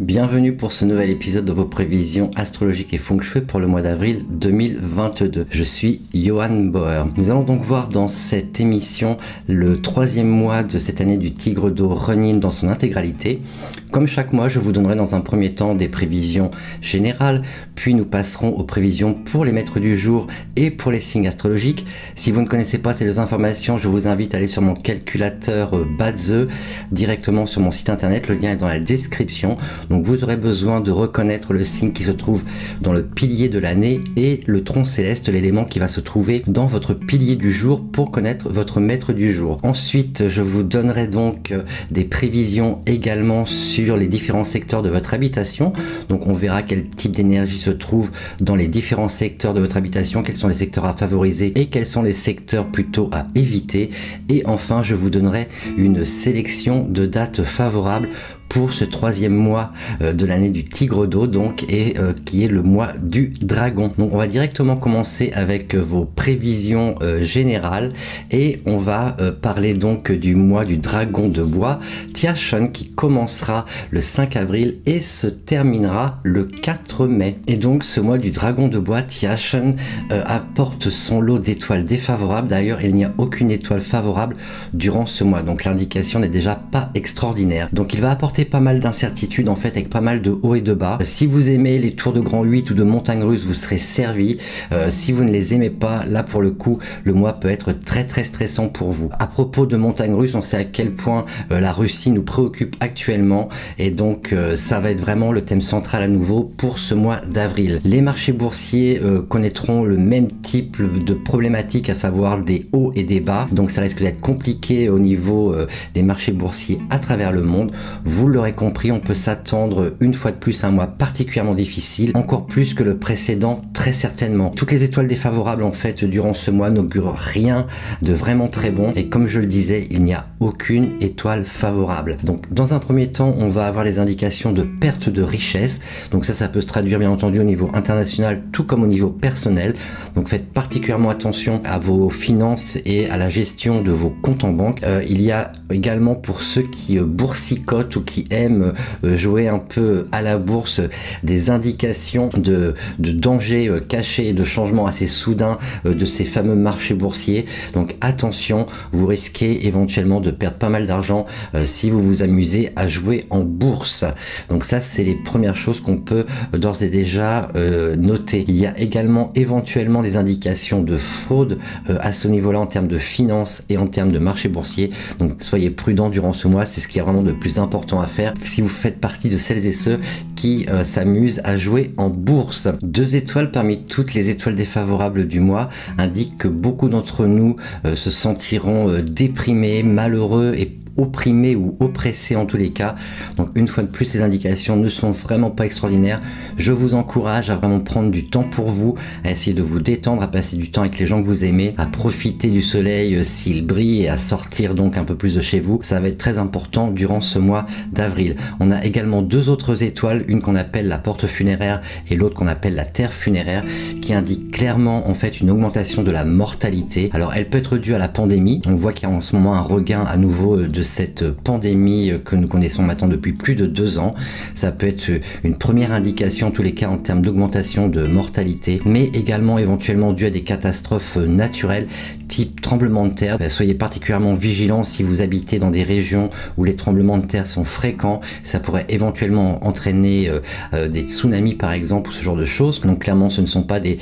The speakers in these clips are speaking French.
Bienvenue pour ce nouvel épisode de vos prévisions astrologiques et feng shui pour le mois d'avril 2022. Je suis Johan Bauer. Nous allons donc voir dans cette émission le troisième mois de cette année du Tigre d'eau Renin dans son intégralité. Comme chaque mois, je vous donnerai dans un premier temps des prévisions générales, puis nous passerons aux prévisions pour les maîtres du jour et pour les signes astrologiques. Si vous ne connaissez pas ces deux informations, je vous invite à aller sur mon calculateur euh, Badze directement sur mon site internet. Le lien est dans la description. Donc vous aurez besoin de reconnaître le signe qui se trouve dans le pilier de l'année et le tronc céleste, l'élément qui va se trouver dans votre pilier du jour pour connaître votre maître du jour. Ensuite, je vous donnerai donc euh, des prévisions également sur les différents secteurs de votre habitation. Donc on verra quel type d'énergie se trouve dans les différents secteurs de votre habitation, quels sont les secteurs à favoriser et quels sont les secteurs plutôt à éviter. Et enfin, je vous donnerai une sélection de dates favorables pour ce troisième mois euh, de l'année du tigre d'eau donc et euh, qui est le mois du dragon. Donc on va directement commencer avec euh, vos prévisions générales et on va parler donc du mois du dragon de bois Tiachon qui commencera le 5 avril et se terminera le 4 mai. Et donc ce mois du dragon de bois Tiachon apporte son lot d'étoiles défavorables. D'ailleurs il n'y a aucune étoile favorable durant ce mois donc l'indication n'est déjà pas extraordinaire. Donc il va apporter pas mal d'incertitudes en fait avec pas mal de hauts et de bas. Si vous aimez les tours de Grand 8 ou de montagne russe, vous serez servi. Euh, si vous ne les aimez pas, là pour le coup, le mois peut être très très stressant pour vous. À propos de montagne russe, on sait à quel point euh, la Russie nous préoccupe actuellement et donc euh, ça va être vraiment le thème central à nouveau pour ce mois d'avril. Les marchés boursiers connaîtront le même type de problématiques, à savoir des hauts et des bas. Donc ça risque d'être compliqué au niveau des marchés boursiers à travers le monde. Vous l'aurez compris, on peut s'attendre une fois de plus à un mois particulièrement difficile, encore plus que le précédent très certainement. Toutes les étoiles défavorables en fait durant ce mois n'augurent rien de vraiment très bon et comme je le disais, il n'y a aucune étoile favorable. Donc dans un premier temps, on va avoir les indications de perte de richesse. Donc ça, ça peut se traduire bien entendu au niveau international tout comme au niveau personnel. Donc faites particulièrement attention à vos finances et à la gestion de vos comptes en banque. Euh, il y a également pour ceux qui euh, boursicotent ou qui aiment euh, jouer un peu à la bourse des indications de, de danger euh, caché et de changement assez soudain euh, de ces fameux marchés boursiers. Donc attention, vous risquez éventuellement de perdre pas mal d'argent si vous vous amusez à jouer en bourse. Donc ça, c'est les premières choses qu'on peut d'ores et déjà noter. Il y a également éventuellement des indications de fraude à ce niveau-là en termes de finances et en termes de marché boursier. Donc soyez prudents durant ce mois, c'est ce qui est vraiment le plus important à faire si vous faites partie de celles et ceux qui euh, s'amusent à jouer en bourse. Deux étoiles parmi toutes les étoiles défavorables du mois indiquent que beaucoup d'entre nous euh, se sentiront euh, déprimés, malheureux et opprimé ou oppressé en tous les cas. Donc une fois de plus, ces indications ne sont vraiment pas extraordinaires. Je vous encourage à vraiment prendre du temps pour vous, à essayer de vous détendre, à passer du temps avec les gens que vous aimez, à profiter du soleil euh, s'il brille et à sortir donc un peu plus de chez vous. Ça va être très important durant ce mois d'avril. On a également deux autres étoiles, une qu'on appelle la porte funéraire et l'autre qu'on appelle la terre funéraire, qui indique clairement en fait une augmentation de la mortalité. Alors elle peut être due à la pandémie. On voit qu'il y a en ce moment un regain à nouveau euh, de cette pandémie que nous connaissons maintenant depuis plus de deux ans. Ça peut être une première indication, en tous les cas, en termes d'augmentation de mortalité, mais également éventuellement dû à des catastrophes naturelles type tremblement de terre. Soyez particulièrement vigilants si vous habitez dans des régions où les tremblements de terre sont fréquents. Ça pourrait éventuellement entraîner euh, euh, des tsunamis par exemple ou ce genre de choses. Donc clairement ce ne sont pas des,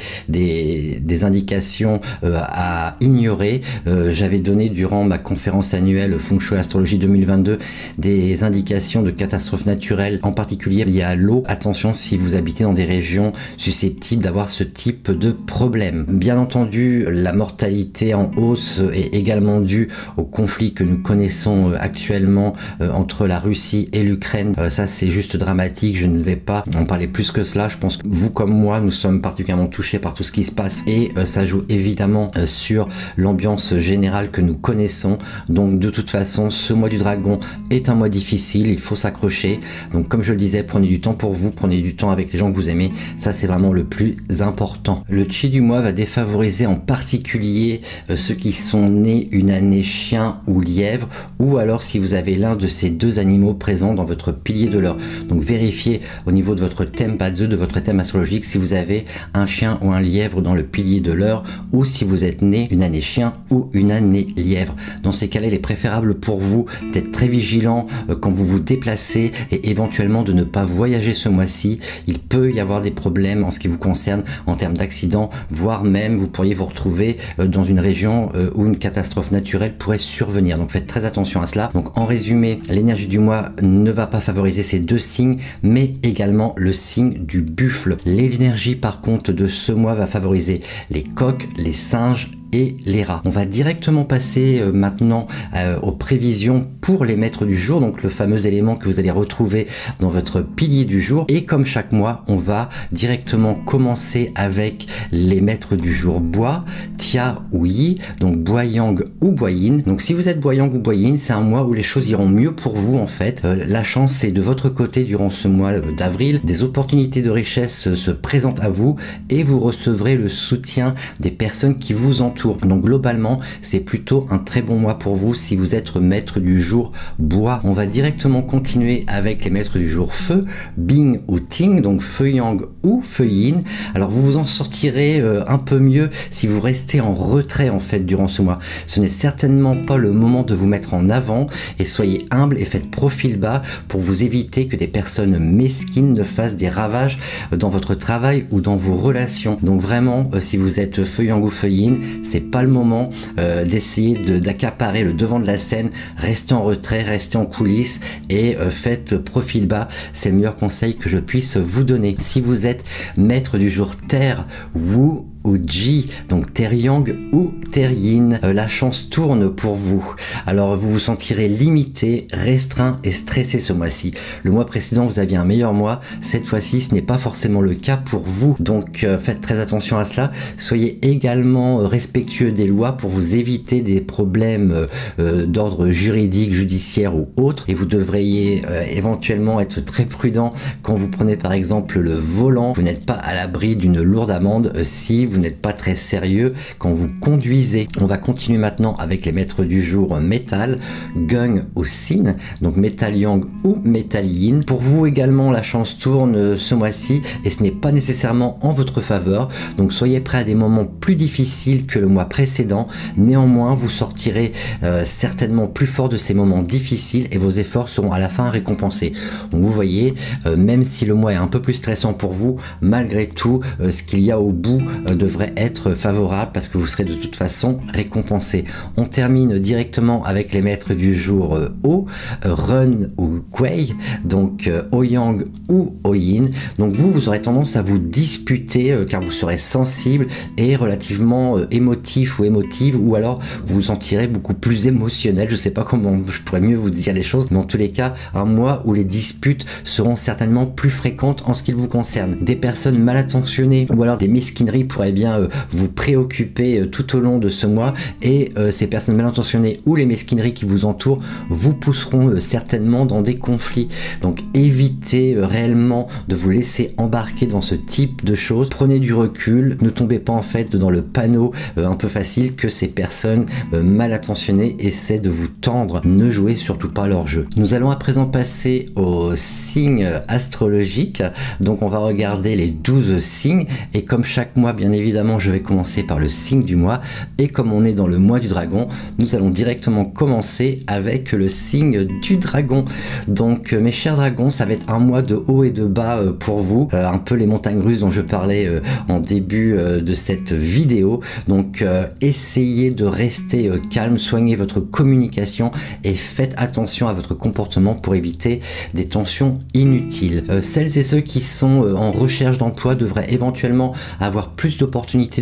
indications euh, à ignorer. J'avais donné durant ma conférence annuelle Feng Astrologie 2022 des indications de catastrophes naturelles, en particulier liées à l'eau. Attention si vous habitez dans des régions susceptibles d'avoir ce type de problème. Bien entendu, la mortalité en hausse est également due au conflit que nous connaissons euh, actuellement euh, entre la Russie et l'Ukraine. Euh, ça, c'est juste dramatique. Je ne vais pas en parler plus que cela. Je pense que vous comme moi, nous sommes particulièrement touchés par tout ce qui se passe et ça joue évidemment sur l'ambiance générale que nous connaissons. Donc, de toute façon, ce mois du dragon est un mois difficile, il faut s'accrocher. Donc comme je le disais, prenez du temps pour vous, prenez du temps avec les gens que vous aimez, ça c'est vraiment le plus important. Le chi du mois va défavoriser en particulier euh, ceux qui sont nés une année chien ou lièvre, ou alors si vous avez l'un de ces deux animaux présents dans votre pilier de l'heure. Donc vérifiez au niveau de votre thème Badze, de votre thème astrologique, si vous avez un chien ou un lièvre dans le pilier de l'heure, ou si vous êtes né une année chien ou une année lièvre. Dans ces cas-là, il est préférable pour vous d'être très vigilant euh, quand vous vous déplacez et éventuellement de ne pas voyager ce mois-ci. Il peut y avoir des problèmes en ce qui vous concerne en termes d'accidents, voire même vous pourriez vous retrouver euh, dans une région euh, où une catastrophe naturelle pourrait survenir. Donc faites très attention à cela. Donc en résumé, l'énergie du mois ne va pas favoriser ces deux signes, mais également le signe du buffle. L'énergie par contre de ce mois va favoriser les coqs, les singes et les rats. On va directement passer euh, maintenant euh, aux prévisions pour les maîtres du jour, donc le fameux élément que vous allez retrouver dans votre pilier du jour. Et comme chaque mois, on va directement commencer avec les maîtres du jour bois, tia ou yi, donc boyang ou boyin. Donc si vous êtes boyang ou boyin, c'est un mois où les choses iront mieux pour vous en fait. Euh, la chance c'est de votre côté durant ce mois d'avril. Des opportunités de richesse se présentent à vous et vous recevrez le soutien des personnes qui vous entourent donc globalement, c'est plutôt un très bon mois pour vous si vous êtes maître du jour bois. On va directement continuer avec les maîtres du jour feu, Bing ou Ting, donc feu yang ou feu yin. Alors vous vous en sortirez euh, un peu mieux si vous restez en retrait en fait durant ce mois. Ce n'est certainement pas le moment de vous mettre en avant et soyez humble et faites profil bas pour vous éviter que des personnes mesquines ne fassent des ravages dans votre travail ou dans vos relations. Donc vraiment, euh, si vous êtes feu yang ou feu yin, c'est pas le moment euh, d'essayer d'accaparer le devant de la scène. Restez en retrait, restez en coulisses et euh, faites profil bas. C'est le meilleur conseil que je puisse vous donner. Si vous êtes maître du jour terre ou Ji, donc Teryang ou Teryin. Euh, la chance tourne pour vous. Alors vous vous sentirez limité, restreint et stressé ce mois-ci. Le mois précédent, vous aviez un meilleur mois. Cette fois-ci, ce n'est pas forcément le cas pour vous. Donc euh, faites très attention à cela. Soyez également euh, respectueux des lois pour vous éviter des problèmes d'ordre juridique, judiciaire ou autre. Et vous devriez éventuellement être très prudent quand vous prenez par exemple le volant. Vous n'êtes pas à l'abri d'une lourde amende si vous n'êtes pas très sérieux quand vous conduisez. On va continuer maintenant avec les maîtres du jour métal, gung ou sin, donc métal yang ou métal yin. Pour vous également, la chance tourne ce mois-ci et ce n'est pas nécessairement en votre faveur, donc soyez prêts à des moments plus difficiles que le mois précédent. Néanmoins, vous sortirez euh, certainement plus fort de ces moments difficiles et vos efforts seront à la fin récompensés. Donc vous voyez, euh, même si le mois est un peu plus stressant pour vous, malgré tout, euh, ce qu'il y a au bout devrait être favorable parce que vous serez de toute façon récompensé. On termine directement avec les maîtres du jour euh, O, euh, Run ou Kuei, donc euh, Oyang ou Oyin. Donc vous, vous aurez tendance à vous disputer car vous serez sensible et relativement émotif ou émotive ou alors vous vous sentirez beaucoup plus émotionnel. Je sais pas comment je pourrais mieux vous dire les choses, mais en tous les cas, un mois où les disputes seront certainement plus fréquentes en ce qui vous concerne. Des personnes mal intentionnées ou alors des mesquineries pourraient bien euh, vous préoccuper euh, tout au long de ce mois et euh, ces personnes mal intentionnées ou les mesquineries qui vous entourent vous pousseront certainement dans des conflits. Donc évitez réellement de vous laisser embarquer dans ce type de choses. Prenez du recul, ne tombez pas en fait dans le panneau un peu facile que ces personnes mal intentionnées essaient de vous tendre. Ne jouez surtout pas leur jeu. Nous allons à présent passer aux signes astrologiques. Donc on va regarder les 12 signes et comme chaque mois bien évidemment, je vais commencer par le signe du mois. Et comme on est dans le mois du dragon, nous allons directement commencer avec le signe du dragon. Donc, euh, mes chers dragons, ça va être un mois de haut et de bas euh, pour vous. Euh, un peu les montagnes russes dont je parlais en début de cette vidéo. Donc, essayez de rester calme, soignez votre communication et faites attention à votre comportement pour éviter des tensions inutiles. celles et ceux qui sont en recherche d'emploi devraient éventuellement avoir plus de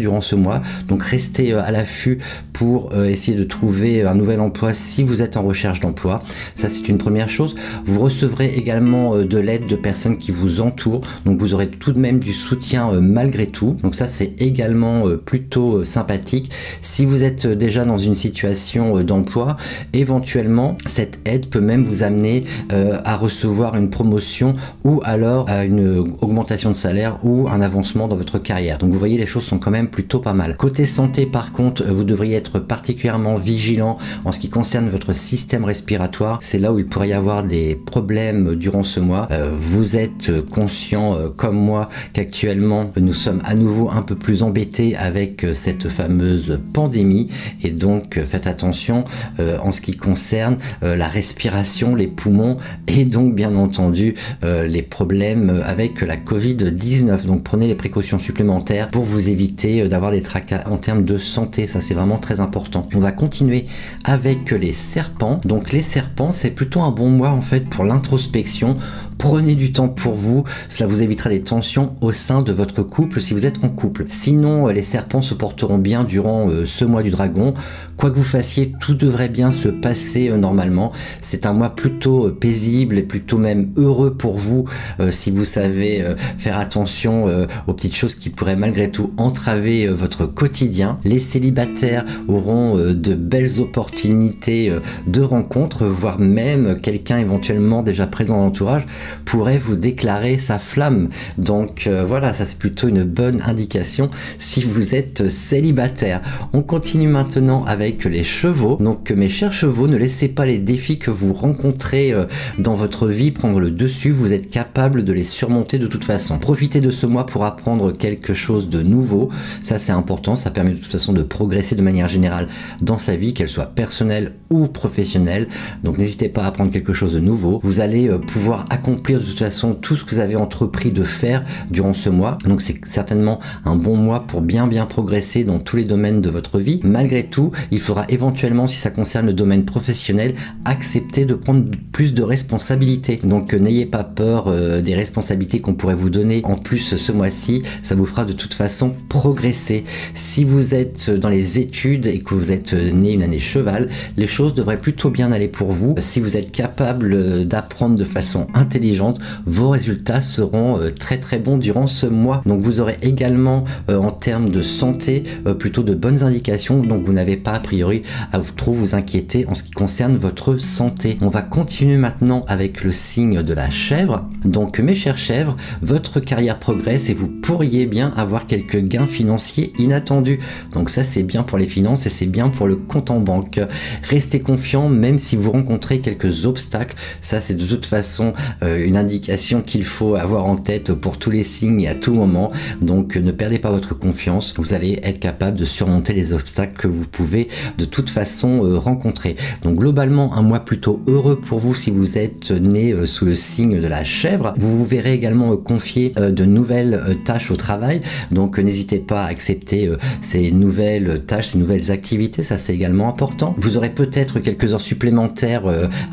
durant ce mois. Donc restez à l'affût pour essayer de trouver un nouvel emploi si vous êtes en recherche d'emploi. Ça c'est une première chose. Vous recevrez également de l'aide de personnes qui vous entourent. Donc vous aurez tout de même du soutien malgré tout. Donc ça c'est également plutôt sympathique. Si vous êtes déjà dans une situation d'emploi, éventuellement cette aide peut même vous amener à recevoir une promotion ou alors à une augmentation de salaire ou un avancement dans votre carrière. Donc vous voyez les choses sont quand même plutôt pas mal. Côté santé par contre, vous devriez être particulièrement vigilant en ce qui concerne votre système respiratoire. C'est là où il pourrait y avoir des problèmes durant ce mois. Euh, vous êtes conscient euh, comme moi qu'actuellement nous sommes à nouveau un peu plus embêtés avec euh, cette fameuse pandémie et donc faites attention en ce qui concerne la respiration, les poumons et donc bien entendu les problèmes avec la Covid-19. Donc prenez les précautions supplémentaires pour vous éviter euh, d'avoir des tracas en termes de santé. Ça c'est vraiment très important. On va continuer avec les serpents. Donc les serpents c'est plutôt un bon mois en fait pour l'introspection Prenez du temps pour vous, cela vous évitera des tensions au sein de votre couple si vous êtes en couple. Sinon, euh, les serpents se porteront bien durant euh, ce mois du dragon. Quoi que vous fassiez, tout devrait bien se passer euh, normalement. C'est un mois plutôt paisible et plutôt même heureux pour vous si vous savez faire attention aux petites choses qui pourraient malgré tout entraver votre quotidien. Les célibataires auront de belles opportunités de rencontres, voire même quelqu'un éventuellement déjà présent dans l'entourage pourrait vous déclarer sa flamme. Donc euh, voilà, ça c'est plutôt une bonne indication si vous êtes célibataire. On continue maintenant avec les chevaux. Donc mes chers chevaux, ne laissez pas les défis que vous rencontrez euh, dans votre vie prendre le dessus. Vous êtes capable de les surmonter de toute façon. Profitez de ce mois pour apprendre quelque chose de nouveau. Ça c'est important. Ça permet de toute façon de progresser de manière générale dans sa vie, qu'elle soit personnelle ou professionnelle. Donc n'hésitez pas à apprendre quelque chose de nouveau. Vous allez euh, pouvoir accomplir de toute façon tout ce que vous avez entrepris de faire durant ce mois. Donc c'est certainement un bon mois pour bien bien progresser dans tous les domaines de votre vie. Malgré tout, il faudra éventuellement, si ça concerne le domaine professionnel, accepter de prendre plus de responsabilités. Donc euh, n'ayez pas peur euh, des responsabilités qu'on pourrait vous donner en plus ce mois-ci. Ça vous fera de toute façon progresser. Si vous êtes dans les études et que vous êtes né une année cheval, les choses devraient plutôt bien aller pour vous. Si vous êtes capable d'apprendre de façon intelligente, vos résultats seront euh, très très bons durant ce mois. Donc vous aurez également euh, en termes de santé euh, plutôt de bonnes indications. Donc vous n'avez pas priori à trop vous inquiéter en ce qui concerne votre santé. On va continuer maintenant avec le signe de la chèvre. Donc mes chères chèvres, votre carrière progresse et vous pourriez bien avoir quelques gains financiers inattendus. Donc ça c'est bien pour les finances et c'est bien pour le compte en banque. Restez confiant même si vous rencontrez quelques obstacles. Ça c'est de toute façon euh, une indication qu'il faut avoir en tête pour tous les signes et à tout moment. Donc ne perdez pas votre confiance, vous allez être capable de surmonter les obstacles que vous pouvez de toute façon euh, rencontrer. Donc globalement un mois plutôt heureux pour vous si vous êtes né euh, sous le signe de la chèvre. Vous vous verrez également confier de nouvelles tâches au travail, donc n'hésitez pas à accepter ces nouvelles tâches, ces nouvelles activités, ça c'est également important. Vous aurez peut-être quelques heures supplémentaires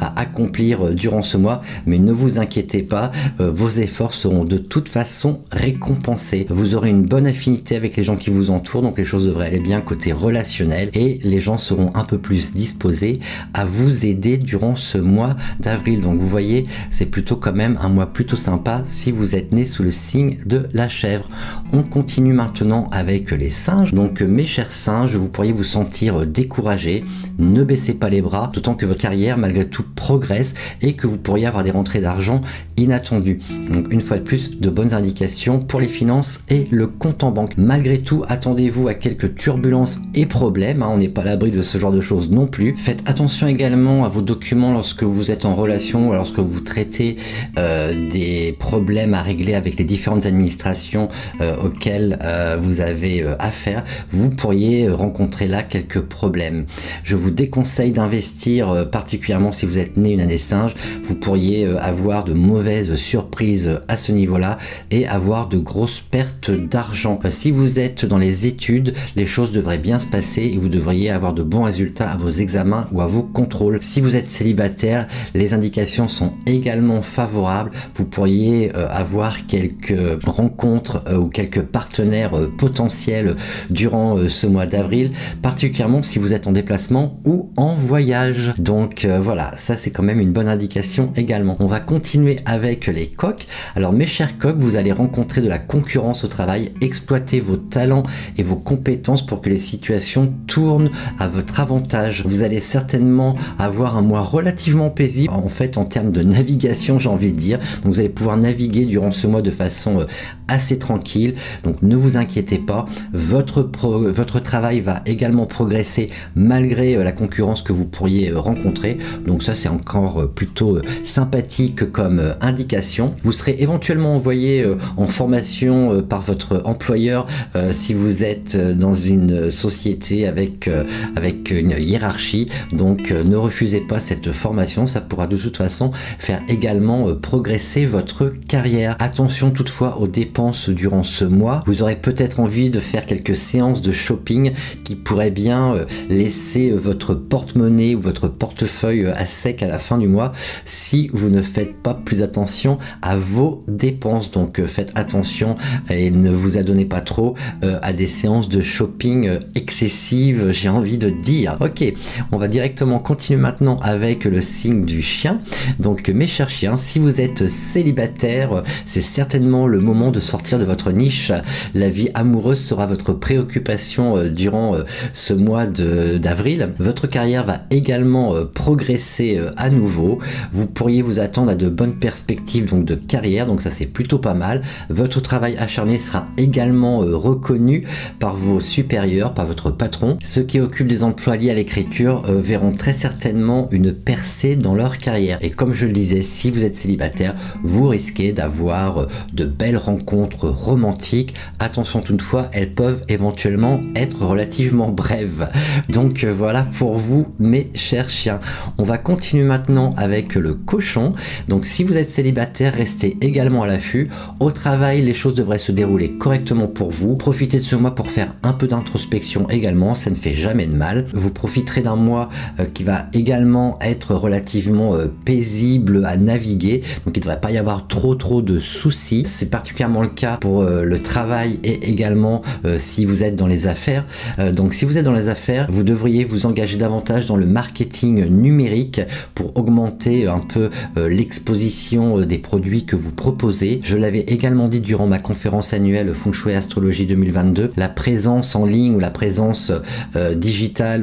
à accomplir durant ce mois, mais ne vous inquiétez pas, euh, vos efforts seront de toute façon récompensés. Vous aurez une bonne affinité avec les gens qui vous entourent, donc les choses devraient aller bien côté relationnel et gens seront un peu plus disposés à vous aider durant ce mois d'avril. Donc vous voyez, c'est plutôt quand même un mois plutôt sympa si vous êtes né sous le signe de la chèvre. On continue maintenant avec les singes. Donc mes chers singes, vous pourriez vous sentir découragé, ne baissez pas les bras, d'autant que votre carrière malgré tout progresse et que vous pourriez avoir des rentrées d'argent inattendu. Donc une fois de plus, de bonnes indications pour les finances et le compte en banque. Malgré tout, attendez-vous à quelques turbulences et problèmes. Hein. on n'est pas à l'abri de ce genre de choses non plus. Faites attention également à vos documents lorsque vous êtes en relation, lorsque vous traitez euh, des problèmes à régler avec les différentes administrations euh, auxquelles euh, vous avez affaire. Vous pourriez rencontrer là quelques problèmes. Je vous déconseille d'investir particulièrement si vous êtes né une année singe. Vous pourriez avoir de mauvaises surprises à ce niveau-là et avoir de grosses pertes d'argent. Si vous êtes dans les études, les choses devraient bien se passer et vous devriez avoir de bons résultats à vos examens ou à vos contrôles. Si vous êtes célibataire, les indications sont également favorables. Vous pourriez euh, avoir quelques rencontres euh, ou quelques partenaires euh, potentiels durant ce mois d'avril, particulièrement si vous êtes en déplacement ou en voyage. Donc voilà, ça c'est quand même une bonne indication également. On va continuer avec les coques. Alors mes chers coques, vous allez rencontrer de la concurrence au travail, exploiter vos talents et vos compétences pour que les situations tournent à votre avantage. Vous allez certainement avoir un mois relativement paisible en fait en termes de navigation j'ai envie de dire. Donc vous allez pouvoir naviguer durant ce mois de façon euh, assez tranquille. Donc ne vous inquiétez pas, votre, votre travail va également progresser malgré euh, la concurrence que vous pourriez euh, rencontrer. Donc ça c'est encore plutôt sympathique comme indication. Vous serez éventuellement envoyé en formation par votre employeur si vous êtes dans une société avec, avec une hiérarchie. Donc ne refusez pas cette formation, ça pourra de toute façon faire également progresser votre carrière. Attention toutefois aux dépenses durant ce mois. Vous aurez peut-être envie de faire quelques séances de shopping qui pourraient bien euh, laisser votre porte-monnaie ou votre portefeuille à sec à la fin du mois si vous ne faites pas plus attention à vos dépenses. Donc euh, faites attention et ne vous adonnez pas trop euh, à des séances de shopping excessives, j'ai envie de dire. Ok, on va directement continuer maintenant avec le signe du chien. Donc mes chers chiens, si vous êtes célibataire, c'est certainement le moment de sortir de votre niche. La vie amoureuse sera votre préoccupation euh, durant euh, ce mois d'avril. Votre carrière va également euh, progresser à nouveau. Vous pourriez vous attendre à de bonnes perspectives donc de carrière, donc ça c'est plutôt pas mal. Votre travail acharné sera également reconnu par vos supérieurs, par votre patron. Ceux qui occupent des emplois liés à l'écriture verront très certainement une percée dans leur carrière. Et comme je le disais, si vous êtes célibataire, vous risquez d'avoir de belles rencontres romantiques. Attention toutefois, elles peuvent éventuellement être relativement brèves. Donc euh, voilà pour vous, mes chers chiens. On va continuer maintenant avec le cochon. Donc si vous êtes célibataire, restez également à l'affût. Au travail, les choses devraient se dérouler correctement pour vous. Profitez de ce mois pour faire un peu d'introspection également, ça ne fait jamais de mal. Vous profiterez d'un mois euh, qui va également être relativement euh, paisible à naviguer, donc il ne devrait pas y avoir trop trop de soucis. C'est particulièrement le cas pour euh, le travail et également si vous êtes dans les affaires. Donc si vous êtes dans les affaires, vous devriez vous engager davantage dans le marketing numérique pour augmenter un peu l'exposition des produits que vous proposez. Je l'avais également dit durant ma conférence annuelle Feng Shui Astrologie 2022, la présence en ligne ou la présence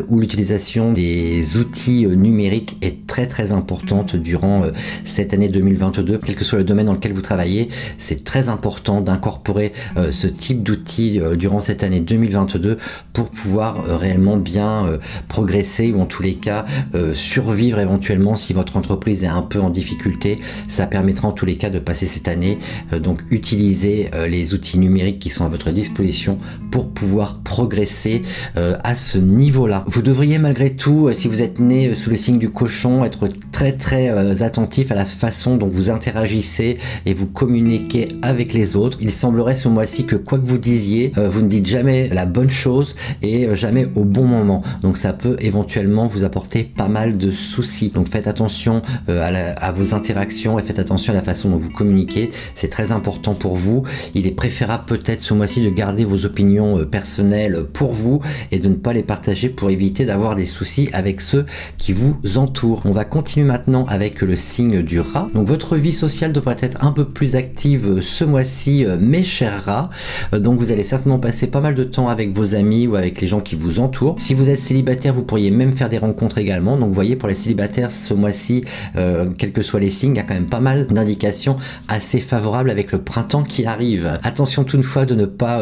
ou l'utilisation des outils numériques est très très importante durant cette année 2022, quel que soit le domaine dans lequel vous travaillez, c'est très important d'incorporer euh, ce type d'outils euh, durant cette année 2022 pour pouvoir euh, réellement bien progresser ou en tous les cas survivre éventuellement si votre entreprise est un peu en difficulté. Ça permettra en tous les cas de passer cette année. donc utiliser les outils numériques qui sont à votre disposition pour pouvoir progresser à ce niveau-là. Vous devriez malgré tout, si vous êtes né sous le signe du cochon, être très très attentif à la façon dont vous interagissez et vous communiquez avec les autres. Il semblerait ce mois-ci que quoi que vous disiez, euh, vous ne dites jamais la bonne chose et euh, jamais au bon moment. Donc ça peut éventuellement vous apporter pas mal de soucis. Donc faites attention euh, à, vos interactions et faites attention à la façon dont vous communiquez. C'est très important pour vous. Il est préférable peut-être ce mois-ci de garder vos opinions personnelles pour vous et de ne pas les partager pour éviter d'avoir des soucis avec ceux qui vous entourent. On va continuer maintenant avec le signe du rat. Donc votre vie sociale devrait être un peu plus active ce mois-ci, euh, mes chers rats. Euh, donc vous allez certainement passer pas mal de temps avec vos amis ou avec les gens qui vous entourent. Si vous êtes célibataire, vous pourriez même faire des rencontres également. Donc vous voyez, pour les célibataires, ce mois-ci, euh, quels que soient les signes, il y a quand même pas mal d'indications assez favorables avec le printemps qui arrive. Attention toutefois de ne pas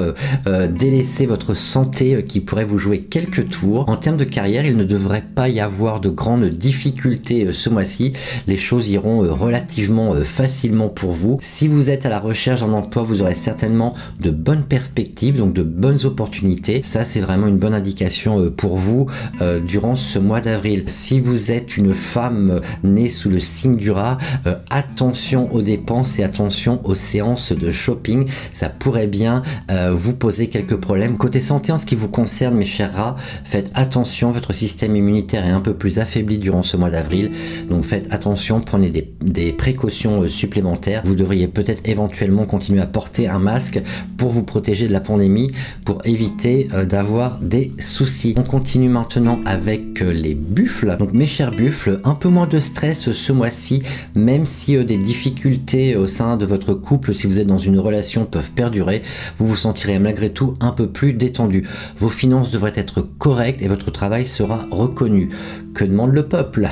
délaisser votre santé qui pourrait vous jouer quelques tours. En termes de carrière, il ne devrait pas y avoir de grandes difficultés ce mois-ci. Les choses iront relativement facilement pour vous. Si vous êtes à la recherche d'un emploi, vous aurez certainement de bonnes perspectives, donc de bonnes opportunités. Ça, c'est vraiment une bonne indication euh, pour vous euh, durant ce mois d'avril. Si vous êtes une femme euh, née sous le signe du rat, attention aux dépenses et attention aux séances de shopping. Ça pourrait bien vous poser quelques problèmes. Côté santé, en ce qui vous concerne, mes chers rats, Faites attention, votre système immunitaire est un peu plus affaibli durant ce mois d'avril. Donc faites attention, prenez des, précautions euh, supplémentaires. Vous devriez peut-être éventuellement continuer à porter un masque pour vous protéger de la pandémie, pour éviter euh, d'avoir des soucis. On continue maintenant avec euh, les buffles. Donc mes chers buffles, un peu moins de stress ce mois-ci, même si des difficultés au sein de votre couple, si vous êtes dans une relation, peuvent perdurer, vous vous sentirez malgré tout un peu plus détendu. Vos finances devraient être correctes et votre travail sera reconnu. Que demande le peuple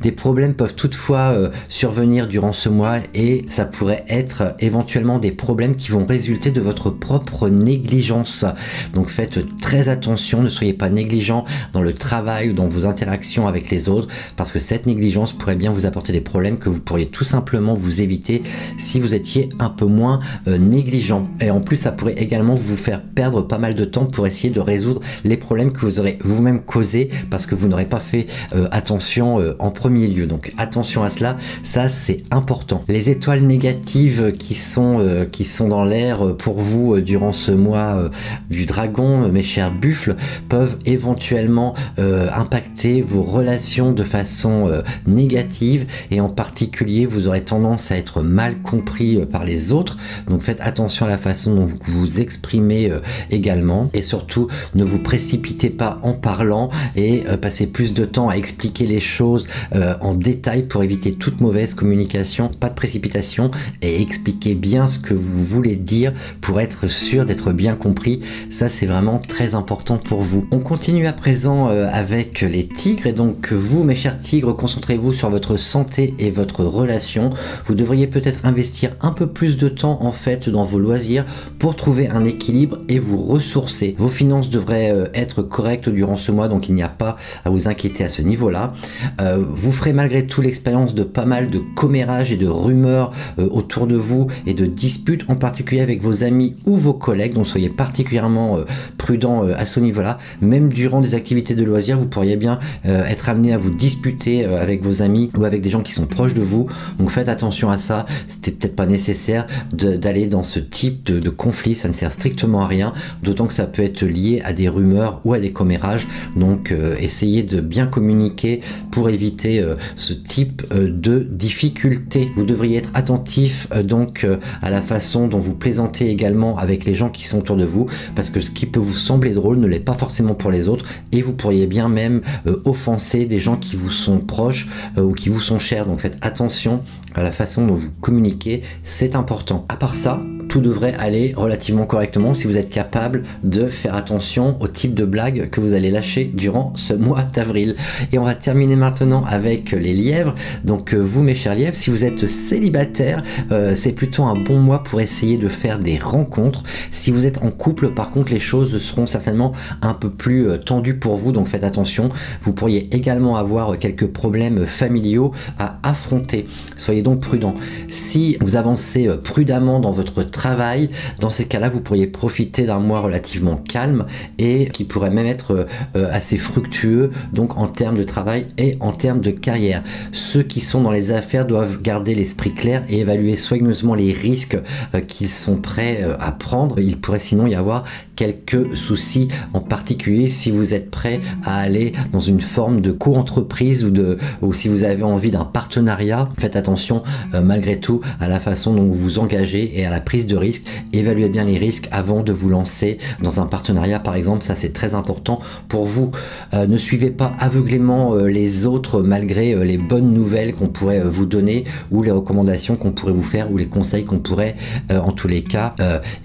Des problèmes peuvent toutefois euh, survenir durant ce mois et ça pourrait être éventuellement des problèmes qui vont résulter de votre propre négligence. Donc faites très attention, ne soyez pas négligent dans le travail ou dans vos interactions avec les autres parce que cette négligence pourrait bien vous apporter des problèmes que vous pourriez tout simplement vous éviter si vous étiez un peu moins euh, négligent. Et en plus, ça pourrait également vous faire perdre pas mal de temps pour essayer de résoudre les problèmes que vous aurez vous-même causés parce que vous n'aurez pas fait euh, attention euh, en premier lieu. Donc attention à cela, ça c'est important. Les étoiles négatives qui sont, qui sont dans l'air pour vous durant ce mois du dragon, mes chers buffles, peuvent éventuellement impacter vos relations de façon négative et en particulier vous aurez tendance à être mal compris par les autres. Donc faites attention à la façon dont vous vous exprimez euh, également. Et surtout, ne vous précipitez pas en parlant et euh, passez plus de temps à expliquer les choses euh, en détail pour éviter toute mauvaise communication. Pas de précipitation et expliquez bien ce que vous voulez dire pour être sûr d'être bien compris. Ça, c'est vraiment très important pour vous. On continue à présent avec les tigres et donc vous, mes chers tigres, concentrez-vous sur votre santé et votre relation. Vous devriez peut-être investir un peu plus de temps en fait dans vos loisirs pour trouver un équilibre et vous ressourcer. Vos finances devraient euh, être correctes durant ce mois, donc il n'y a pas à vous inquiéter ce niveau-là. Euh, vous ferez malgré tout l'expérience de pas mal de commérages et de rumeurs euh, autour de vous et de disputes, en particulier avec vos amis ou vos collègues, donc soyez particulièrement prudent à ce niveau-là. Même durant des activités de loisirs, vous pourriez bien être amené à vous disputer avec vos amis ou avec des gens qui sont proches de vous. Donc faites attention à ça. C'était peut-être pas nécessaire d'aller dans ce type de, conflit, ça ne sert strictement à rien, d'autant que ça peut être lié à des rumeurs ou à des commérages, donc euh, essayez de bien communiquer pour éviter euh, ce type euh, de difficultés. Vous devriez être attentif donc à la façon dont vous plaisantez également avec les gens qui sont autour de vous, parce que ce qui peut vous sembler drôle ne l'est pas forcément pour les autres, et vous pourriez bien même offenser des gens qui vous sont proches ou qui vous sont chers, donc faites attention à la façon dont vous communiquez, c'est important. À part ça, tout devrait aller relativement correctement si vous êtes capable de faire attention au type de blague que vous allez lâcher durant ce mois d'avril. Et on va terminer maintenant avec les lièvres. Donc euh, vous mes chers lièvres, si vous êtes célibataire, euh, c'est plutôt un bon mois pour essayer de faire des rencontres. Si vous êtes en couple, par contre, les choses seront certainement un peu plus euh, tendues pour vous, donc faites attention. Vous pourriez également avoir quelques problèmes familiaux à affronter. Soyez donc prudent. Si vous avancez prudemment dans votre Dans ces cas-là, vous pourriez profiter d'un mois relativement calme et qui pourrait même être euh, assez fructueux, donc en termes de travail et en termes de carrière. Ceux qui sont dans les affaires doivent garder l'esprit clair et évaluer soigneusement les risques euh, qu'ils sont prêts euh, à prendre. Il pourrait sinon y avoir quelques soucis, en particulier si vous êtes prêt à aller dans une forme de co-entreprise ou, ou si vous avez envie d'un partenariat. Faites attention malgré tout à la façon dont vous vous engagez et à la prise de risque. Évaluez bien les risques avant de vous lancer dans un partenariat, par exemple. Ça, c'est très important pour vous. Euh, ne suivez pas aveuglément euh, les autres malgré euh, les bonnes nouvelles qu'on pourrait vous donner ou les recommandations qu'on pourrait vous faire ou les conseils qu'on pourrait, en tous les cas,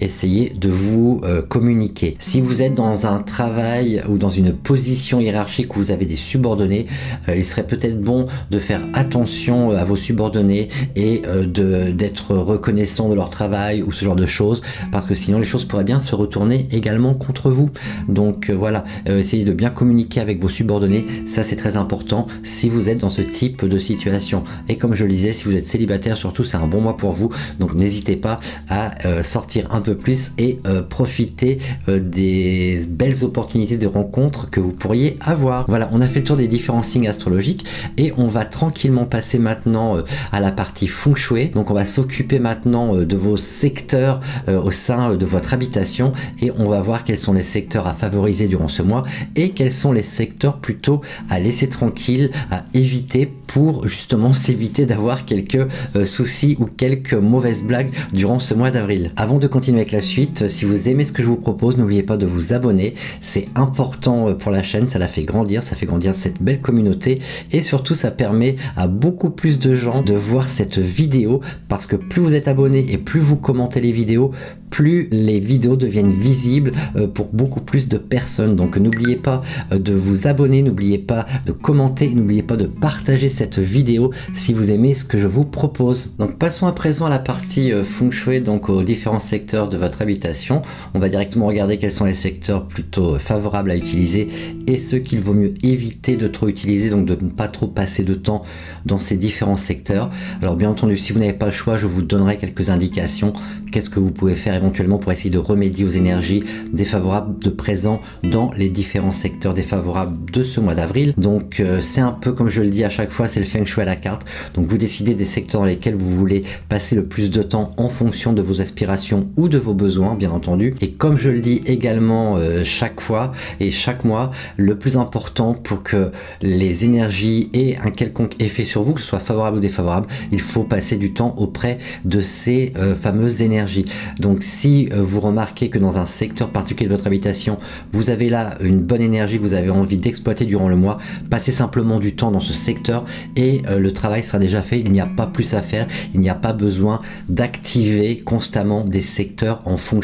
essayer de vous communiquer. Si vous êtes dans un travail ou dans une position hiérarchique où vous avez des subordonnés, il serait peut-être bon de faire attention à vos subordonnés et d'être reconnaissant de leur travail ou ce genre de choses, parce que sinon les choses pourraient bien se retourner également contre vous. Donc euh, voilà, euh, essayez de bien communiquer avec vos subordonnés, ça c'est très important si vous êtes dans ce type de situation. Et comme je le disais, si vous êtes célibataire surtout, c'est un bon mois pour vous, donc n'hésitez pas à euh, sortir un peu plus et profiter des belles opportunités de rencontres que vous pourriez avoir. Voilà, on a fait le tour des différents signes astrologiques et on va tranquillement passer maintenant à la partie feng shui. Donc on va s'occuper maintenant de vos secteurs secteurs au sein de votre habitation et on va voir quels sont les secteurs à favoriser durant ce mois et quels sont les secteurs plutôt à laisser tranquille, à éviter pour justement s'éviter d'avoir quelques soucis ou quelques mauvaises blagues durant ce mois d'avril. Avant de continuer avec la suite, si vous aimez ce que je vous propose, n'oubliez pas de vous abonner. C'est important pour la chaîne, ça la fait grandir, ça fait grandir cette belle communauté et surtout ça permet à beaucoup plus de gens de voir cette vidéo parce que plus vous êtes abonné et plus vous commentez les vidéos, plus les vidéos deviennent visibles euh, pour beaucoup plus de personnes. Donc n'oubliez pas euh, de vous abonner, n'oubliez pas de commenter, n'oubliez pas de partager cette vidéo si vous aimez ce que je vous propose. Donc passons à présent à la partie euh, feng shui, donc aux différents secteurs de votre habitation. On va directement regarder quels sont les secteurs plutôt favorables à utiliser et ceux qu'il vaut mieux éviter de trop utiliser, donc de ne pas trop passer de temps dans ces différents secteurs. Alors bien entendu, si vous n'avez pas le choix, je vous donnerai quelques indications. Qu'est-ce que vous pouvez faire éventuellement pour essayer de remédier aux énergies défavorables de présent dans les différents secteurs défavorables de ce mois d'avril. Donc euh, c'est un peu comme je le dis à chaque fois, c'est le feng shui à la carte. Donc vous décidez des secteurs dans lesquels vous voulez passer le plus de temps en fonction de vos aspirations ou de vos besoins, bien entendu. Et comme je le dis également euh, chaque fois et chaque mois, le plus important pour que les énergies aient un quelconque effet sur vous, que ce soit favorable ou défavorable, il faut passer du temps auprès de ces euh, fameuses énergies. Donc si euh, vous remarquez que dans un secteur particulier de votre habitation, vous avez là une bonne énergie que vous avez envie d'exploiter durant le mois, passez simplement du temps dans ce secteur et le travail sera déjà fait. Il n'y a pas plus à faire, il n'y a pas besoin d'activer constamment des secteurs en feng.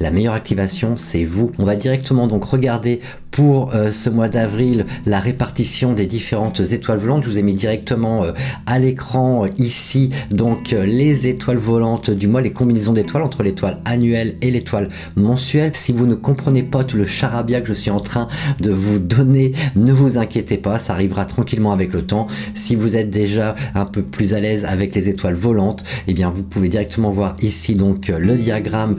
La meilleure activation, c'est vous. On va directement donc regarder pour euh, ce mois d'avril la répartition des différentes étoiles volantes. Je vous ai mis directement euh, à l'écran euh, ici donc les étoiles volantes du mois, les combinaisons d'étoiles entre l'étoile annuelle et l'étoile mensuelle. Si vous ne comprenez pas tout le charabia que je suis en train de vous donner, ne vous inquiétez pas, ça arrivera tranquillement avec le temps. Si vous êtes déjà un peu plus à l'aise avec les étoiles volantes, eh bien vous pouvez directement voir ici donc le diagramme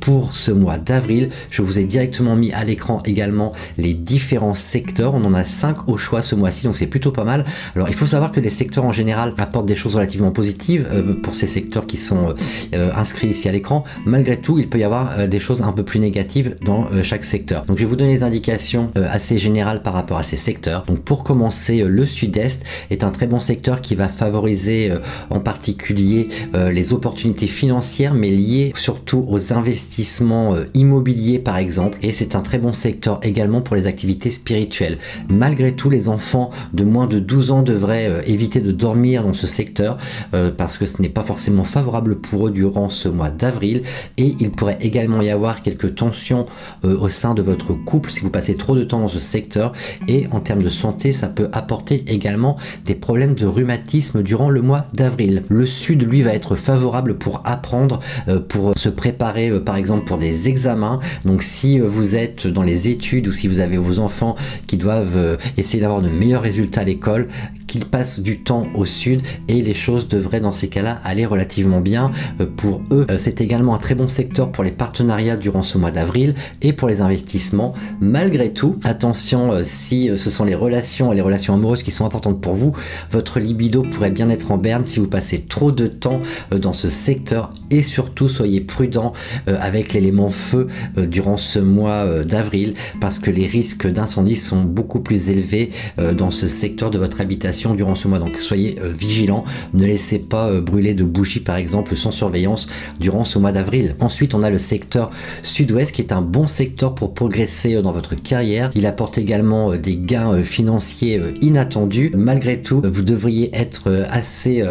pour ce mois d'avril. Je vous ai directement mis à l'écran également les différents secteurs. On en a 5 au choix ce mois-ci, donc c'est plutôt pas mal. Alors il faut savoir que les secteurs en général apportent des choses relativement positives euh, pour ces secteurs qui sont euh, euh, inscrits ici à l'écran. Malgré tout, il peut y avoir des choses un peu plus négatives dans chaque secteur. Donc je vais vous donner des indications assez générales par rapport à ces secteurs. Donc pour commencer, le sud-est est un très bon secteur qui va favoriser en particulier les opportunités financières, mais liées surtout aux investissements immobiliers par exemple. Et c'est un très bon secteur également pour les activités spirituelles. Malgré tout, les enfants de moins de 12 ans devraient euh, éviter de dormir dans ce secteur euh, parce que ce n'est pas forcément favorable pour eux durant ce mois d'avril et il pourrait également y avoir quelques tensions euh, au sein de votre couple si vous passez trop de temps dans ce secteur et en termes de santé, ça peut apporter également des problèmes de rhumatisme durant le mois d'avril. Le sud, lui, va être favorable pour apprendre, pour se préparer par exemple pour des examens. Donc si vous êtes dans les études ou si vous avez vos enfants qui doivent euh, essayer d'avoir de meilleurs résultats à l'école, qu'ils passent du temps au sud et les choses devraient dans ces cas-là aller relativement bien euh, pour eux. Euh, c'est également un très bon secteur pour les partenariats durant ce mois d'avril et pour les investissements. Malgré tout, attention si ce sont les relations et les relations amoureuses qui sont importantes pour vous, votre libido pourrait bien être en berne si vous passez trop de temps dans ce secteur et surtout soyez prudent avec l'élément feu durant ce mois d'avril parce que les risques d'incendie sont beaucoup plus élevés euh, dans ce secteur de votre habitation durant ce mois. Donc soyez euh, vigilants, ne laissez pas euh, brûler de bougies par exemple sans surveillance durant ce mois d'avril. Ensuite, on a le secteur sud-ouest qui est un bon secteur pour progresser dans votre carrière. Il apporte également des gains financiers inattendus. Malgré tout, vous devriez être assez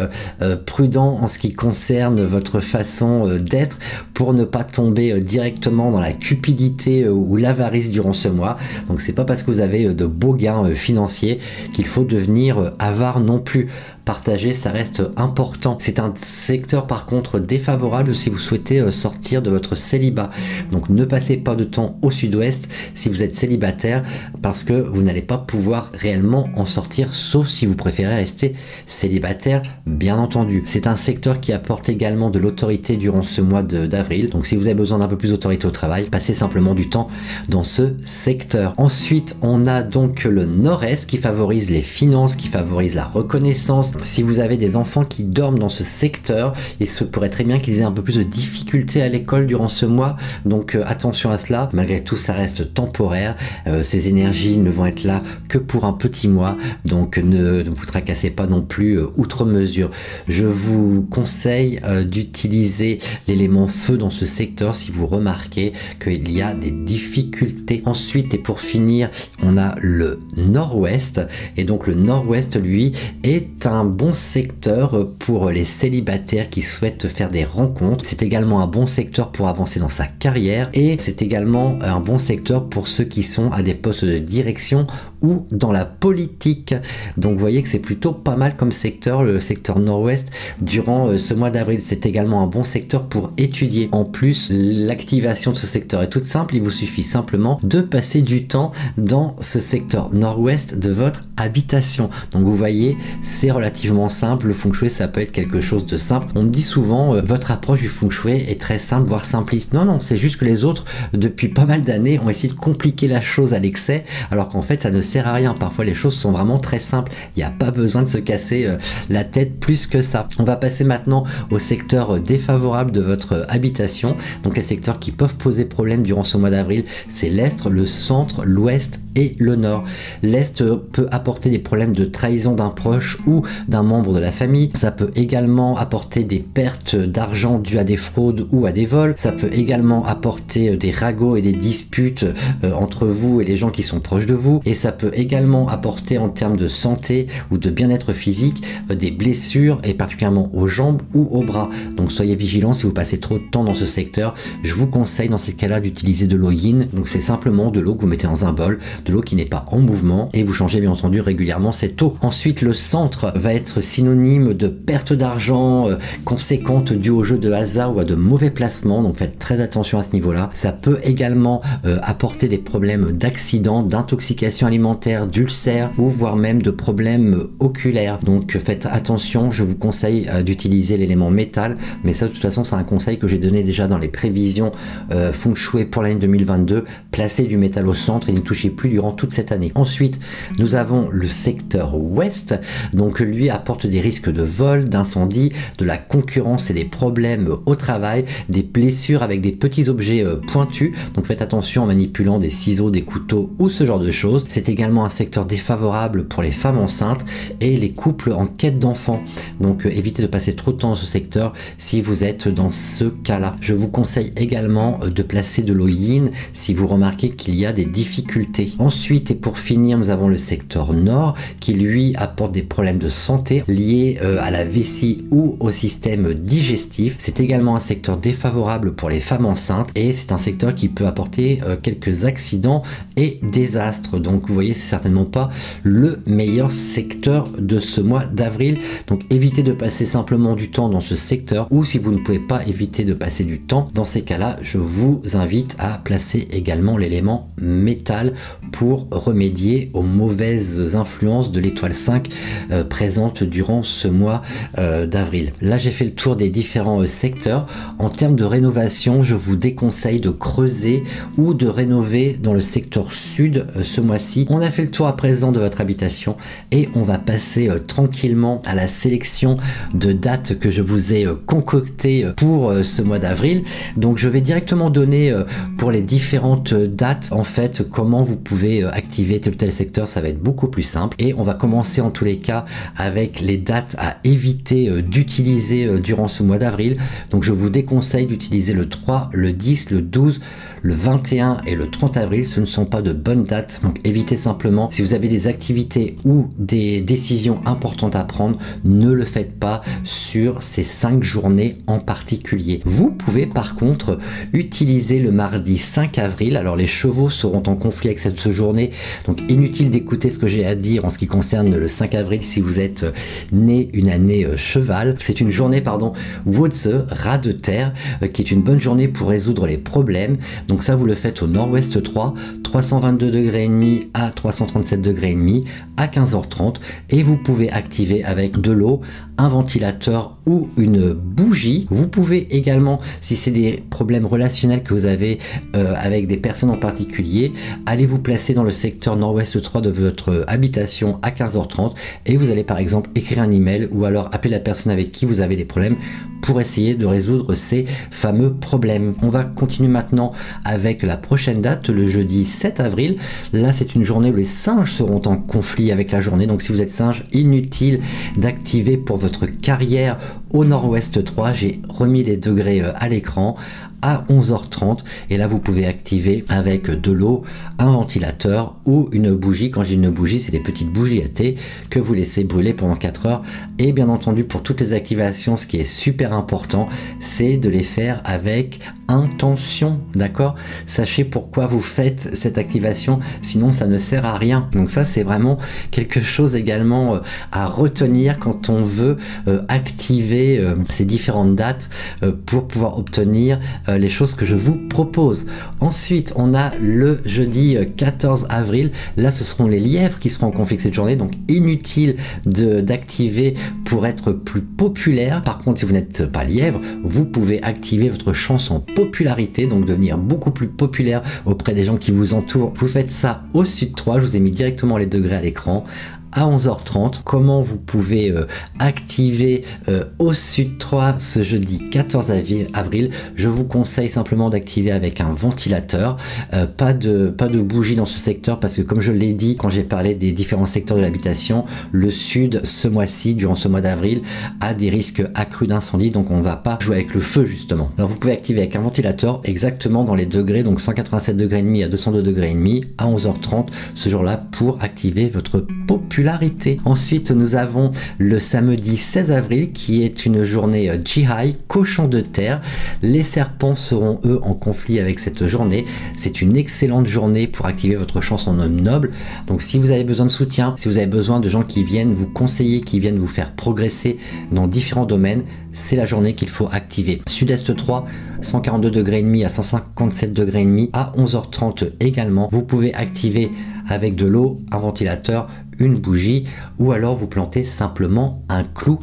prudent en ce qui concerne votre façon d'être pour ne pas tomber directement dans la cupidité ou l'avarice durant ce mois. Donc c'est pas parce que vous avez euh, de beaux gains euh, financiers qu'il faut devenir euh, avare non plus partager, ça reste important. C'est un secteur par contre défavorable si vous souhaitez euh, sortir de votre célibat. Donc ne passez pas de temps au sud-ouest si vous êtes célibataire parce que vous n'allez pas pouvoir réellement en sortir sauf si vous préférez rester célibataire bien entendu. C'est un secteur qui apporte également de l'autorité durant ce mois d'avril. Donc si vous avez besoin d'un peu plus d'autorité au travail, passez simplement du temps dans ce secteur. Ensuite, on a donc le nord-est qui favorise les finances, qui favorise la reconnaissance. Si vous avez des enfants qui dorment dans ce secteur, il se pourrait très bien qu'ils aient un peu plus de difficultés à l'école durant ce mois. Donc euh, attention à cela. Malgré tout, ça reste temporaire. Euh, ces énergies ne vont être là que pour un petit mois. Donc ne, vous tracassez pas non plus euh, outre mesure. Je vous conseille d'utiliser l'élément feu dans ce secteur si vous remarquez qu'il y a des difficultés. Ensuite, et pour finir, on a le nord-ouest. Et donc le nord-ouest, lui, est un bon secteur pour les célibataires qui souhaitent faire des rencontres. C'est également un bon secteur pour avancer dans sa carrière et c'est également un bon secteur pour ceux qui sont à des postes de direction ou dans la politique. Donc vous voyez que c'est plutôt pas mal comme secteur, le secteur nord-ouest. Durant euh, ce mois d'avril, c'est également un bon secteur pour étudier. En plus, l'activation de ce secteur est toute simple, il vous suffit simplement de passer du temps dans ce secteur nord-ouest de votre habitation. Donc vous voyez, c'est relativement simple. Le feng shui, ça peut être quelque chose de simple. On me dit souvent, euh, votre approche du feng shui est très simple, voire simpliste. Non, non, c'est juste que les autres, depuis pas mal d'années, ont essayé de compliquer la chose à l'excès, alors qu'en fait, ça ne sert à rien. Parfois, les choses sont vraiment très simples. Il n'y a pas besoin de se casser euh, la tête plus que ça. On va passer maintenant au secteur défavorable de votre habitation. Donc les secteurs qui peuvent poser problème durant ce mois d'avril, c'est l'est, le centre, l'ouest et le nord. L'est peut apporter des problèmes de trahison d'un proche ou d'un membre de la famille. Ça peut également apporter des pertes d'argent dues à des fraudes ou à des vols. Ça peut également apporter des ragots et des disputes euh, entre vous et les gens qui sont proches de vous. Et ça peut également apporter en termes de santé ou de bien-être physique euh, des blessures et particulièrement aux jambes ou aux bras. Donc soyez vigilants si vous passez trop de temps dans ce secteur. Je vous conseille dans ces cas-là d'utiliser de l'eau yin. Donc c'est simplement de l'eau que vous mettez dans un bol, de l'eau qui n'est pas en mouvement et vous changez bien entendu régulièrement cette eau. Ensuite le centre va être synonyme de perte d'argent euh, conséquente due au jeu de hasard ou à de mauvais placements. Donc faites très attention à ce niveau-là. Ça peut également euh, apporter des problèmes d'accident, d'intoxication alimentaire, d'ulcères ou voire même de problèmes oculaires. Donc faites attention, je vous conseille euh, d'utiliser l'élément métal, mais ça de toute façon c'est un conseil que j'ai donné déjà dans les prévisions euh, feng shui pour l'année 2022. Placez du métal au centre et n'y touchez plus durant toute cette année. Ensuite, nous avons le secteur ouest, donc lui apporte des risques de vol, d'incendie, de la concurrence et des problèmes au travail, des blessures avec des petits objets euh, pointus. Donc faites attention en manipulant des ciseaux, des couteaux ou ce genre de choses. C'est également un secteur défavorable pour les femmes enceintes et les couples en quête d'enfants. Donc euh, évitez de passer trop de temps dans ce secteur si vous êtes dans ce cas-là. Je vous conseille également euh, de placer de l'eau yin si vous remarquez qu'il y a des difficultés. Ensuite et pour finir, nous avons le secteur nord qui lui apporte des problèmes de santé liés à la vessie ou au système digestif. C'est également un secteur défavorable pour les femmes enceintes et c'est un secteur qui peut apporter euh, quelques accidents et désastres. Donc vous voyez, c'est certainement pas le meilleur secteur de ce mois d'avril. Donc évitez de passer simplement du temps dans ce secteur ou si vous ne pouvez pas éviter de passer du temps dans ces cas-là, je vous invite à placer également l'élément métal pour remédier aux mauvaises influences de l'étoile 5 euh, présente durant ce mois euh, d'avril. Là, j'ai fait le tour des différents secteurs. En termes de rénovation, je vous déconseille de creuser ou de rénover dans le secteur sud euh, ce mois-ci. On a fait le tour à présent de votre habitation et on va passer euh, tranquillement à la sélection de dates que je vous ai euh, concoctées pour ce mois d'avril. Donc je vais directement donner pour les différentes dates en fait comment vous pouvez activer tel ou tel secteur. Ça va être beaucoup plus simple et on va commencer en tous les cas avec les dates à éviter d'utiliser durant ce mois d'avril. Donc je vous déconseille d'utiliser le 3, le 10, le 12, le 21 et le 30 avril, ce ne sont pas de bonnes dates, donc évitez simplement. Si vous avez des activités ou des décisions importantes à prendre, ne le faites pas sur ces 5 journées en particulier. Vous pouvez par contre utiliser le mardi 5 avril. Alors les chevaux seront en conflit avec cette journée, donc inutile d'écouter ce que j'ai à dire en ce qui concerne le 5 avril si vous êtes né une année euh, cheval. C'est une journée, pardon, Woods, rat de terre, euh, qui est une bonne journée pour résoudre les problèmes. Ça, vous le faites au nord-ouest 3, 322 degrés et demi à 337 degrés et demi à 15h30 et vous pouvez activer avec de l'eau, un ventilateur ou une bougie. Vous pouvez également, si c'est des problèmes relationnels que vous avez euh, avec des personnes en particulier, aller vous placer dans le secteur nord-ouest 3 de votre habitation à 15h30 et vous allez par exemple écrire un email ou alors appeler la personne avec qui vous avez des problèmes pour essayer de résoudre ces fameux problèmes. On va continuer maintenant avec la prochaine date, le jeudi 7 avril. Là, c'est une journée où les singes seront en conflit avec la journée. Donc, si vous êtes singe, inutile d'activer pour votre carrière au nord-ouest 3. J'ai remis les degrés euh, à l'écran à 11h30 et là vous pouvez activer avec de l'eau, un ventilateur ou une bougie. Quand j'ai une bougie, c'est des petites bougies à thé que vous laissez brûler pendant 4 heures et bien entendu pour toutes les activations, ce qui est super important, c'est de les faire avec intention, d'accord? Sachez pourquoi vous faites cette activation, sinon ça ne sert à rien. Donc ça c'est vraiment quelque chose également euh, à retenir quand on veut euh, activer euh, ces différentes dates pour pouvoir obtenir les choses que je vous propose. Ensuite, on a le jeudi 14 avril. Là, ce seront les lièvres qui seront en conflit cette journée, donc inutile d'activer pour être plus populaire. Par contre, si vous n'êtes pas lièvre, vous pouvez activer votre chance en popularité, donc devenir beaucoup plus populaire auprès des gens qui vous entourent. Vous faites ça au sud 3, je vous ai mis directement les degrés à l'écran à 11h30. Comment vous pouvez euh, activer euh, au Sud 3 ce jeudi 14 avril Je vous conseille simplement d'activer avec un ventilateur. Euh, pas, de, pas de bougie dans ce secteur parce que comme je l'ai dit quand j'ai parlé des différents secteurs de l'habitation, le Sud ce mois-ci, durant ce mois d'avril, a des risques accrus d'incendie. Donc on ne va pas jouer avec le feu justement. Alors vous pouvez activer avec un ventilateur exactement dans les degrés, donc 187 degrés et demi à 202 degrés et demi à 11h30 ce jour-là pour activer votre population Ensuite, nous avons le samedi 16 avril qui est une journée euh, Jihai, cochon de terre. Les serpents seront eux en conflit avec cette journée. C'est une excellente journée pour activer votre chance en homme noble. Donc si vous avez besoin de soutien, si vous avez besoin de gens qui viennent vous conseiller, qui viennent vous faire progresser dans différents domaines, c'est la journée qu'il faut activer. Sud-Est 3, 142 degrés et demi à 157 degrés et demi à 11h30 également. Vous pouvez activer avec de l'eau, un ventilateur, une bougie ou alors vous plantez simplement un clou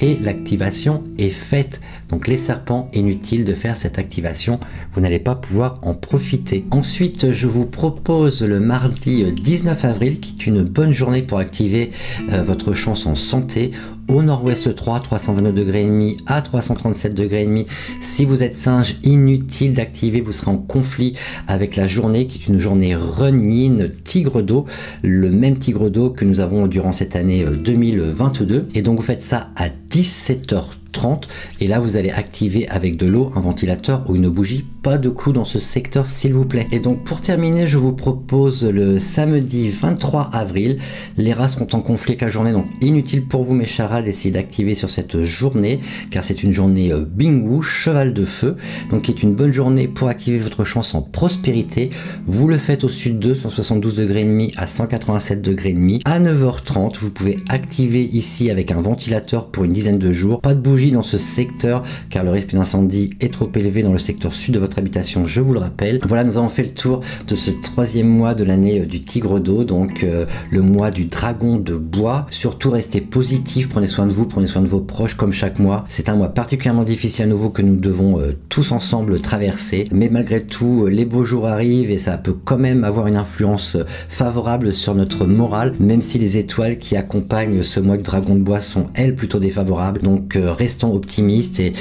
et l'activation est faite. Donc les serpents, inutile de faire cette activation, vous n'allez pas pouvoir en profiter. Ensuite, je vous propose le mardi 19 avril qui est une bonne journée pour activer euh, votre chance en santé au nord-ouest 3, 329 degrés et demi à 337 degrés et demi. Si vous êtes singe, inutile d'activer, vous serez en conflit avec la journée qui est une journée runine tigre d'eau, le même tigre d'eau que nous avons durant cette année 2022. Euh, et donc vous faites ça à 17h30 et là vous allez activer avec de l'eau un ventilateur ou une bougie pas de coup dans ce secteur s'il vous plaît. Et donc pour terminer je vous propose le samedi 23 avril les rats sont en conflit avec la journée donc inutile pour vous mes charades d'essayer d'activer sur cette journée car c'est une journée euh, bingou cheval de feu donc qui est une bonne journée pour activer votre chance en prospérité. Vous le faites au sud 2 172 degrés et demi à 187 degrés et demi. À 9h30 vous pouvez activer ici avec un ventilateur pour une dizaine de jours. Pas de bougie dans ce secteur car le risque d'incendie est trop élevé dans le secteur sud de votre habitation, je vous le rappelle. Voilà, nous avons fait le tour de ce troisième mois de l'année euh, du tigre d'eau, donc euh, le mois du dragon de bois. Surtout restez positif, prenez soin de vous, prenez soin de vos proches comme chaque mois. C'est un mois particulièrement difficile à nouveau que nous devons euh, tous ensemble traverser, mais malgré tout, les beaux jours arrivent et ça peut quand même avoir une influence favorable sur notre morale, même si les étoiles qui accompagnent ce mois du dragon de bois sont elles plutôt défavorables. Donc restons optimistes et,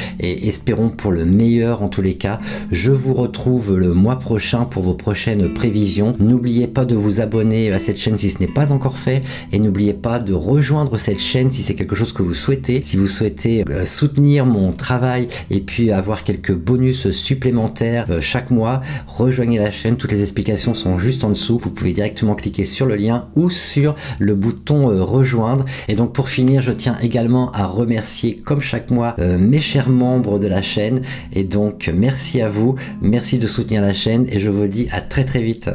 espérons pour le meilleur en tous les cas. Je vous retrouve le mois prochain pour vos prochaines prévisions. N'oubliez pas de vous abonner à cette chaîne si ce n'est pas encore fait et n'oubliez pas de rejoindre cette chaîne si c'est quelque chose que vous souhaitez. Si vous souhaitez euh, soutenir mon travail et puis avoir quelques bonus supplémentaires euh, chaque mois, rejoignez la chaîne. Toutes les explications sont juste en dessous. Vous pouvez directement cliquer sur le lien ou sur le bouton euh, rejoindre. Et donc pour finir, je tiens également à remercier comme chaque moi euh, mes chers membres de la chaîne. Et donc merci à merci de soutenir la chaîne et je vous dis à très très vite.